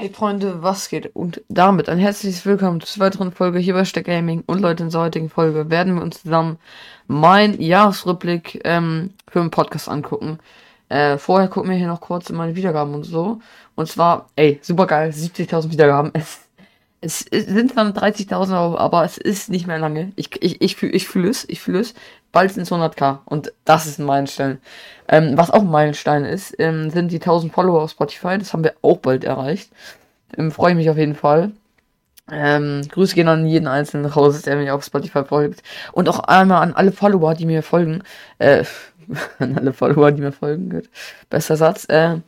Hey Freunde, was geht? Und damit ein herzliches Willkommen zur weiteren Folge hier bei Steck Gaming. Und Leute, in der heutigen Folge werden wir uns zusammen mein Jahresrückblick ähm, für den Podcast angucken. Äh, vorher gucken wir hier noch kurz in meine Wiedergaben und so. Und zwar, ey, super geil, 70.000 Wiedergaben. Es, sind dann 30.000, aber es ist nicht mehr lange. Ich, ich, ich fühle ich fühl es, ich fühle es. Bald sind es 100k und das ist ein Meilenstein. Ähm, was auch ein Meilenstein ist, ähm, sind die 1000 Follower auf Spotify. Das haben wir auch bald erreicht. Ähm, Freue ich mich auf jeden Fall. Ähm, Grüße gehen an jeden einzelnen raus, der mir auf Spotify folgt. Und auch einmal an alle Follower, die mir folgen. Äh, an alle Follower, die mir folgen. Gut. Besser Satz. Äh,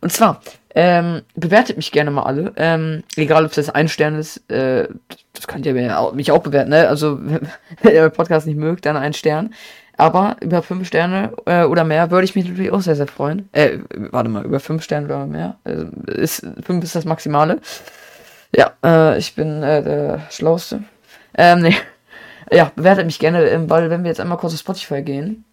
und zwar, ähm, bewertet mich gerne mal alle. Ähm, egal, ob es das ein Stern ist. Äh, das könnt ihr mich auch bewerten, ne? Also, wenn ihr Podcast nicht mögt, dann ein Stern. Aber über fünf Sterne äh, oder mehr würde ich mich natürlich auch sehr, sehr freuen. Äh, warte mal, über fünf Sterne oder mehr. Also, ist, fünf ist das Maximale. Ja, äh, ich bin äh, der Schlauste. Ähm, nee. Ja, bewertet mich gerne, ähm, weil wenn wir jetzt einmal kurz auf Spotify gehen,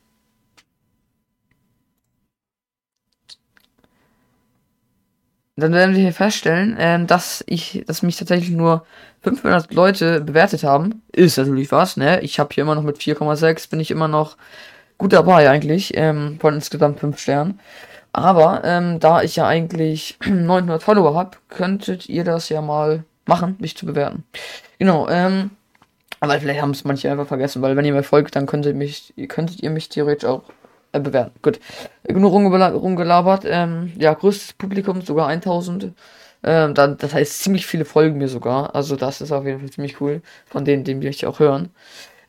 dann werden wir hier feststellen, ähm, dass ich, dass mich tatsächlich nur 500 Leute bewertet haben. Ist natürlich was, ne? Ich habe hier immer noch mit 4,6 bin ich immer noch gut dabei eigentlich, ähm, von insgesamt 5 Sternen. Aber ähm, da ich ja eigentlich 900 Follower habe, könntet ihr das ja mal machen, mich zu bewerten. Genau, ähm, aber vielleicht haben es manche einfach vergessen, weil wenn ihr mir folgt, dann könntet, mich, könntet ihr mich theoretisch auch äh, bewerten. Gut. Genug rumgelabert. Ähm, ja, größtes Publikum, sogar 1000. Ähm, dann, das heißt, ziemlich viele folgen mir sogar. Also, das ist auf jeden Fall ziemlich cool. Von denen, die mich auch hören.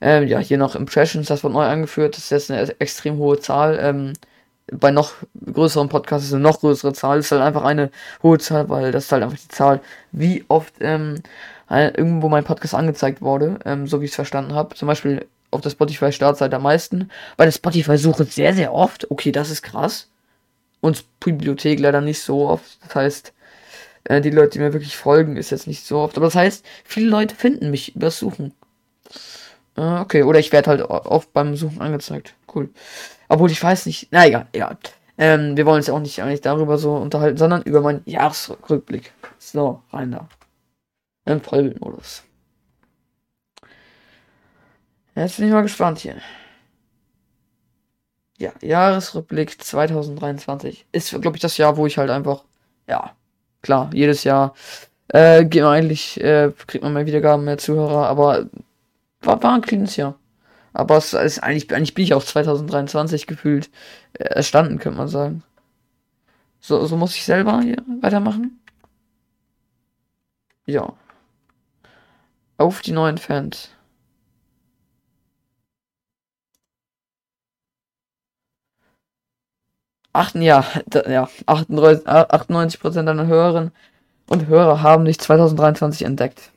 Ähm, ja, hier noch Impressions, das wird neu angeführt. Das ist jetzt eine extrem hohe Zahl. Ähm, bei noch größeren Podcasts ist eine noch größere Zahl. Das ist halt einfach eine hohe Zahl, weil das ist halt einfach die Zahl, wie oft ähm, irgendwo mein Podcast angezeigt wurde, ähm, so wie ich es verstanden habe. Zum Beispiel auf der Spotify-Startseite am meisten. Bei der Spotify-Suche sehr, sehr oft. Okay, das ist krass. Und Bibliothek leider nicht so oft. Das heißt, äh, die Leute, die mir wirklich folgen, ist jetzt nicht so oft. Aber das heißt, viele Leute finden mich übers Suchen. Äh, okay, oder ich werde halt oft beim Suchen angezeigt. Cool. Obwohl ich weiß nicht. Na egal, egal. Ähm, wir wollen uns ja auch nicht eigentlich darüber so unterhalten, sondern über meinen Jahresrückblick. So, rein da. Im Vollbildmodus. Jetzt bin ich mal gespannt hier. Ja, Jahresrückblick 2023 ist, glaube ich, das Jahr, wo ich halt einfach, ja, klar, jedes Jahr äh, geht man eigentlich, äh, kriegt man mehr Wiedergaben, mehr Zuhörer, aber war, war ein cleanes Jahr. Aber es ist eigentlich, eigentlich bin ich auch 2023 gefühlt äh, erstanden, könnte man sagen. So, so muss ich selber hier weitermachen. Ja. Auf die neuen Fans. Achten, ja, ja, 98, 98 deiner Hörerinnen und Hörer haben dich 2023 entdeckt.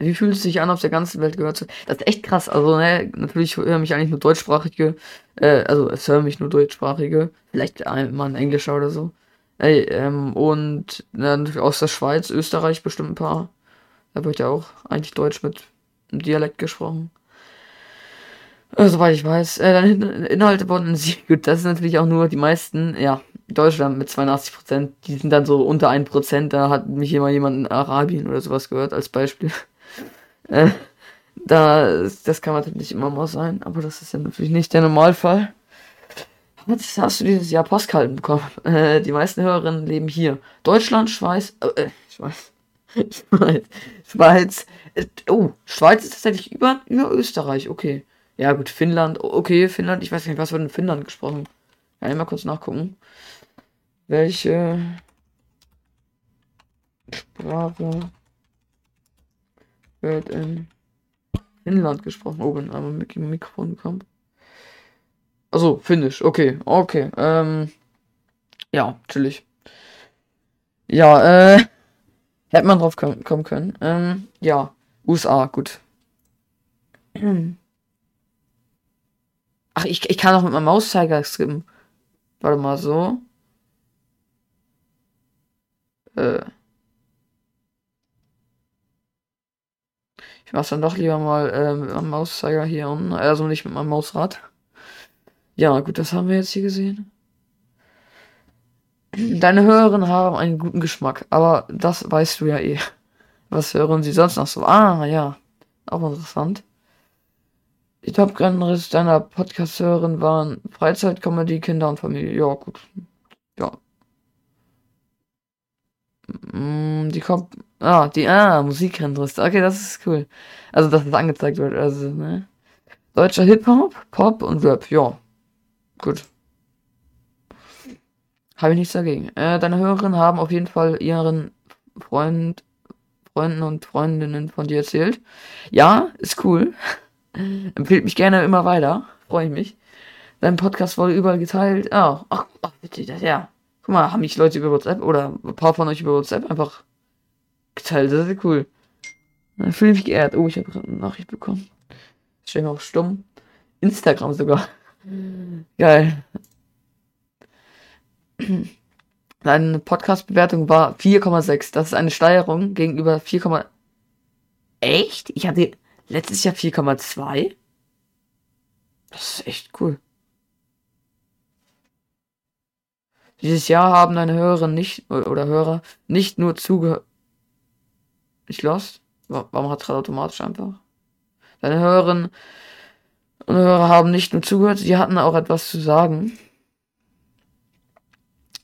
Wie fühlt es sich an, auf der ganzen Welt gehört zu? Das ist echt krass. Also, ne, natürlich hören mich eigentlich nur deutschsprachige, äh, also es hören mich nur deutschsprachige, vielleicht mal ein Englischer oder so. Ey, ähm, und ne, aus der Schweiz, Österreich bestimmt ein paar. Da wird ja auch eigentlich Deutsch mit Dialekt gesprochen. Äh, soweit ich weiß. Äh, dann Inhalte wurden sie. Gut, das ist natürlich auch nur die meisten, ja, Deutschland mit 82 Prozent. Die sind dann so unter 1 Prozent. Da hat mich immer jemand in Arabien oder sowas gehört, als Beispiel. äh, da, das kann natürlich immer mal sein, aber das ist ja natürlich nicht der Normalfall. Was hast du dieses Jahr Postkarten bekommen? Äh, die meisten Hörerinnen leben hier. Deutschland, Schweiz, äh, äh Schweiz. Schweiz. Schweiz. Äh, oh, Schweiz ist tatsächlich über, über Österreich, okay. Ja, gut, Finnland. Okay, Finnland. Ich weiß nicht, was wird in Finnland gesprochen. Ja, mal kurz nachgucken. Welche Sprache wird in Finnland gesprochen? Oh, bin einmal mit dem Mikrofon gekommen. Also, Finnisch. Okay, okay. Ähm, ja, chillig. Ja, äh, hätte man drauf kommen können. Ähm, ja, USA, gut. Ach, ich, ich kann auch mit meinem Mauszeiger skippen. Warte mal, so. Äh. Ich mach's dann doch lieber mal äh, mit meinem Mauszeiger hier unten. Also nicht mit meinem Mausrad. Ja, gut, das haben wir jetzt hier gesehen. Deine Hörerinnen haben einen guten Geschmack, aber das weißt du ja eh. Was hören sie sonst noch so? Ah, ja. Auch interessant. Die Top-Grenzen deiner Podcast-Hörerin waren Freizeit, Comedy, Kinder und Familie. Ja, gut. Ja. Mm, die kommt. Ah, die. Ah, Musikgrenzen. Okay, das ist cool. Also, dass das angezeigt wird. Also, ne? Deutscher Hip-Hop, Pop und Rap. Ja. Gut. Habe ich nichts dagegen. Äh, deine Hörerinnen haben auf jeden Fall ihren Freund, Freunden und Freundinnen von dir erzählt. Ja, ist cool. Empfiehlt mich gerne immer weiter. Freue ich mich. Dein Podcast wurde überall geteilt. Oh, ach, ach bitte, das, ja. Guck mal, haben mich Leute über WhatsApp oder ein paar von euch über WhatsApp einfach geteilt. Das ist cool. Dann fühle ich mich geehrt. Oh, ich habe gerade eine Nachricht bekommen. Stell mir auf stumm. Instagram sogar. Geil. Deine Podcast-Bewertung war 4,6. Das ist eine Steigerung gegenüber 4, Echt? Ich hatte letztes Jahr 4,2. Das ist echt cool. Dieses Jahr haben deine Hörer nicht oder Hörer nicht nur zugehört. Ich lost? Warum hat es gerade automatisch einfach? Deine Hörerinnen und Hörer haben nicht nur zugehört, sie hatten auch etwas zu sagen.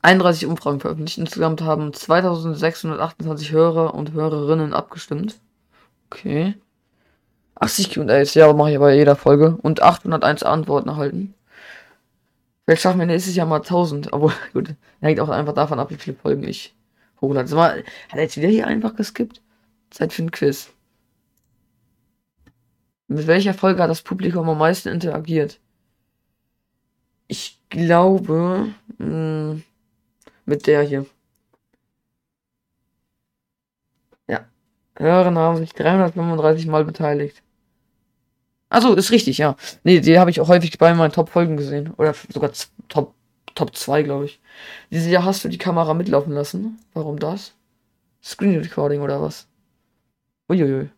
31 Umfragen veröffentlicht. Insgesamt haben 2628 Hörer und Hörerinnen abgestimmt. Okay. 80 Q&As, ja, mache ich aber jeder Folge. Und 801 Antworten erhalten. Vielleicht schaffen wir nächstes Jahr mal 1000. Aber gut, hängt auch einfach davon ab, wie viele Folgen ich hochlade. Sag mal, hat er jetzt wieder hier einfach geskippt? Zeit für ein Quiz. Mit welcher Folge hat das Publikum am meisten interagiert? Ich glaube, mh, hm, mit der hier. Ja. Hören haben sich 335 Mal beteiligt. Also ist richtig, ja. Nee, die habe ich auch häufig bei meinen Top-Folgen gesehen. Oder sogar Top, Top 2, glaube ich. Dieses Jahr hast du die Kamera mitlaufen lassen. Warum das? Screen Recording oder was? Uiuiui.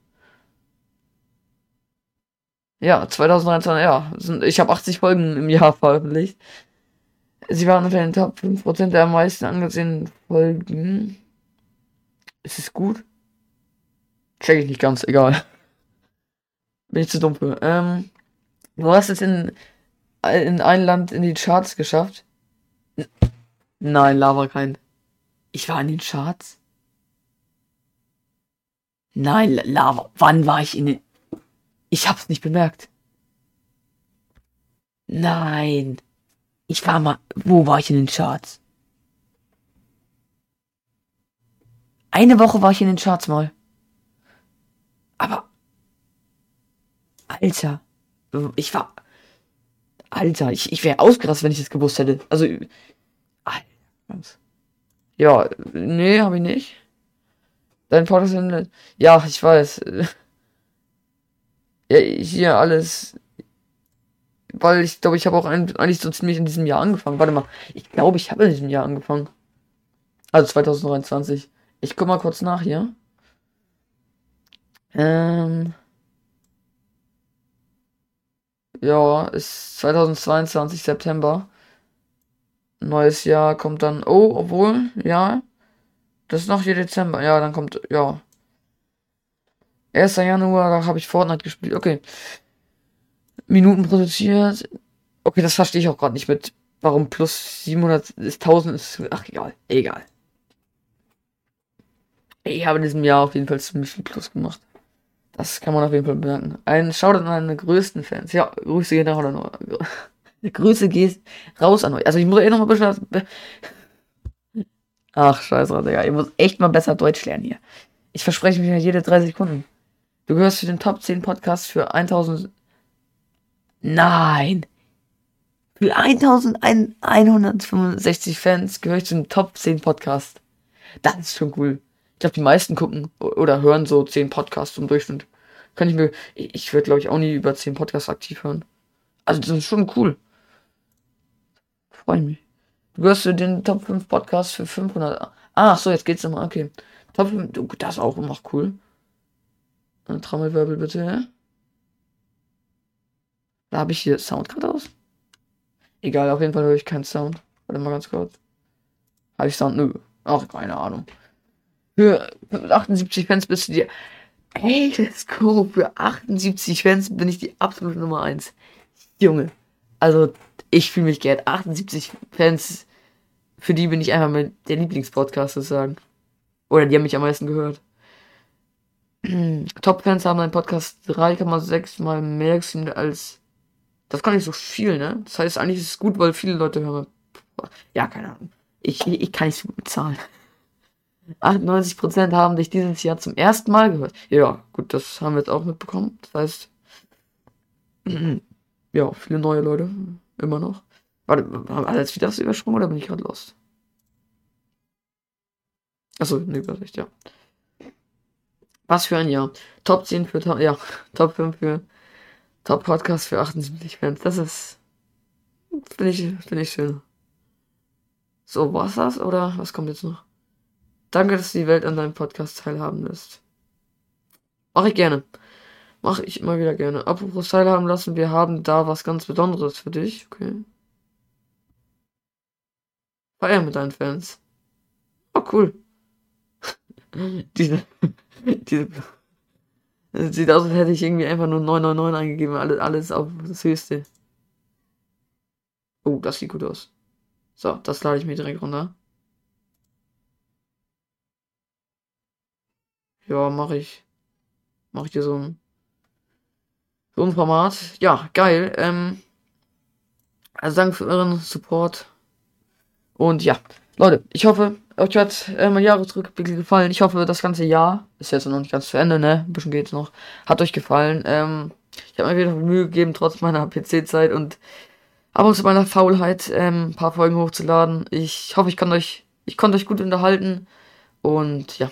Ja, 2019, ja. Ich habe 80 Folgen im Jahr veröffentlicht. Sie waren unter den Top 5% der am meisten angesehenen Folgen. Ist es gut? Check ich nicht ganz, egal. Bin ich zu dumm für. Ähm, du hast es in, in ein Land in die Charts geschafft. Nein, Lava kein. Ich war in den Charts. Nein, Lava. Wann war ich in den. Ich hab's nicht bemerkt. Nein. Ich war mal. Wo war ich in den Charts? Eine Woche war ich in den Charts mal. Aber. Alter. Ich war. Alter, ich, ich wäre ausgerastet, wenn ich das gewusst hätte. Also. Alter. Ja, nee, habe ich nicht. Dein Podcast. Ja, ich weiß. Ja, hier alles weil ich glaube, ich habe auch ein, eigentlich so ziemlich in diesem Jahr angefangen. Warte mal, ich glaube, ich habe in diesem Jahr angefangen. Also 2023. Ich guck mal kurz nach hier. Ähm. Ja, ist 2022 September. Neues Jahr kommt dann. Oh, obwohl, ja. Das ist noch hier Dezember. Ja, dann kommt, ja. 1. Januar, da habe ich Fortnite gespielt. Okay. Minuten produziert. Okay, das verstehe ich auch gerade nicht mit. Warum plus 700 ist 1000 ist. Ach, egal. Egal. Ich habe in diesem Jahr auf jeden Fall ziemlich viel Plus gemacht. Das kann man auf jeden Fall bemerken. Ein Shoutout an meine größten Fans. Ja, Grüße gehen raus an euch. Grüße geht raus an euch. Also ich muss eh noch mal ein bisschen. Ach, scheiße, Digga. Ich muss echt mal besser Deutsch lernen hier. Ich verspreche mich ja jede drei Sekunden. Du gehörst zu den Top 10 Podcasts für 1000 Nein. Für 1165 Fans gehöre ich zum Top 10 Podcast. Das ist schon cool. Ich glaube, die meisten gucken oder hören so 10 Podcasts im Durchschnitt. Kann ich mir, ich würde glaube ich auch nie über 10 Podcasts aktiv hören. Also das ist schon cool. Freue mich. Du gehörst zu den Top 5 Podcasts für 500. Ah, so, jetzt geht's nochmal. Okay. Top 5, das ist auch immer cool. Trommelwirbel bitte. Da habe ich hier Sound gerade aus. Egal, auf jeden Fall höre ich keinen Sound. Warte mal ganz kurz. Habe ich gesagt, nö. Ach, keine Ahnung. Für 78 Fans bist du dir. Ey, let's go. Für 78 Fans bin ich die absolute Nummer 1. Junge. Also, ich fühle mich geehrt. 78 Fans, für die bin ich einfach mit der Lieblingspodcast sozusagen. Oder die haben mich am meisten gehört. Top-Fans haben meinen Podcast 3,6 mal mehr gesehen als. Das gar nicht so viel, ne? Das heißt, eigentlich ist es gut, weil viele Leute hören. Ja, keine Ahnung. Ich, ich, ich kann nicht so gut bezahlen. 98% haben dich dieses Jahr zum ersten Mal gehört. Ja, gut, das haben wir jetzt auch mitbekommen. Das heißt, ja, viele neue Leute. Immer noch. Warte, haben wir jetzt wieder das übersprungen oder bin ich gerade lost? Achso, eine Übersicht, ja. Was für ein Jahr. Top 10 für Top, ja, Top 5 für Top Podcast für 78 Fans. Das ist, finde ich, finde ich schön. So, war's das oder was kommt jetzt noch? Danke, dass du die Welt an deinem Podcast teilhaben lässt. Mach ich gerne. Mach ich immer wieder gerne. Apropos teilhaben lassen, wir haben da was ganz Besonderes für dich. Okay. Feier mit deinen Fans. Oh, cool. diese, diese, es sieht aus, als hätte ich irgendwie einfach nur 999 eingegeben. Alles, alles auf das Höchste. Oh, das sieht gut aus. So, das lade ich mir direkt runter. Ja, mache ich. Mache ich dir so ein, so ein Format. Ja, geil. Ähm, also danke für euren Support. Und ja, Leute, ich hoffe, euch hat äh, mein Jahresrückblick gefallen. Ich hoffe, das ganze Jahr ist jetzt noch nicht ganz zu Ende, ne? Ein bisschen geht's noch. Hat euch gefallen. Ähm, ich habe mir wieder Mühe gegeben, trotz meiner PC-Zeit und ab und zu meiner Faulheit ähm, ein paar Folgen hochzuladen. Ich hoffe, ich kann euch, ich konnte euch gut unterhalten. Und ja,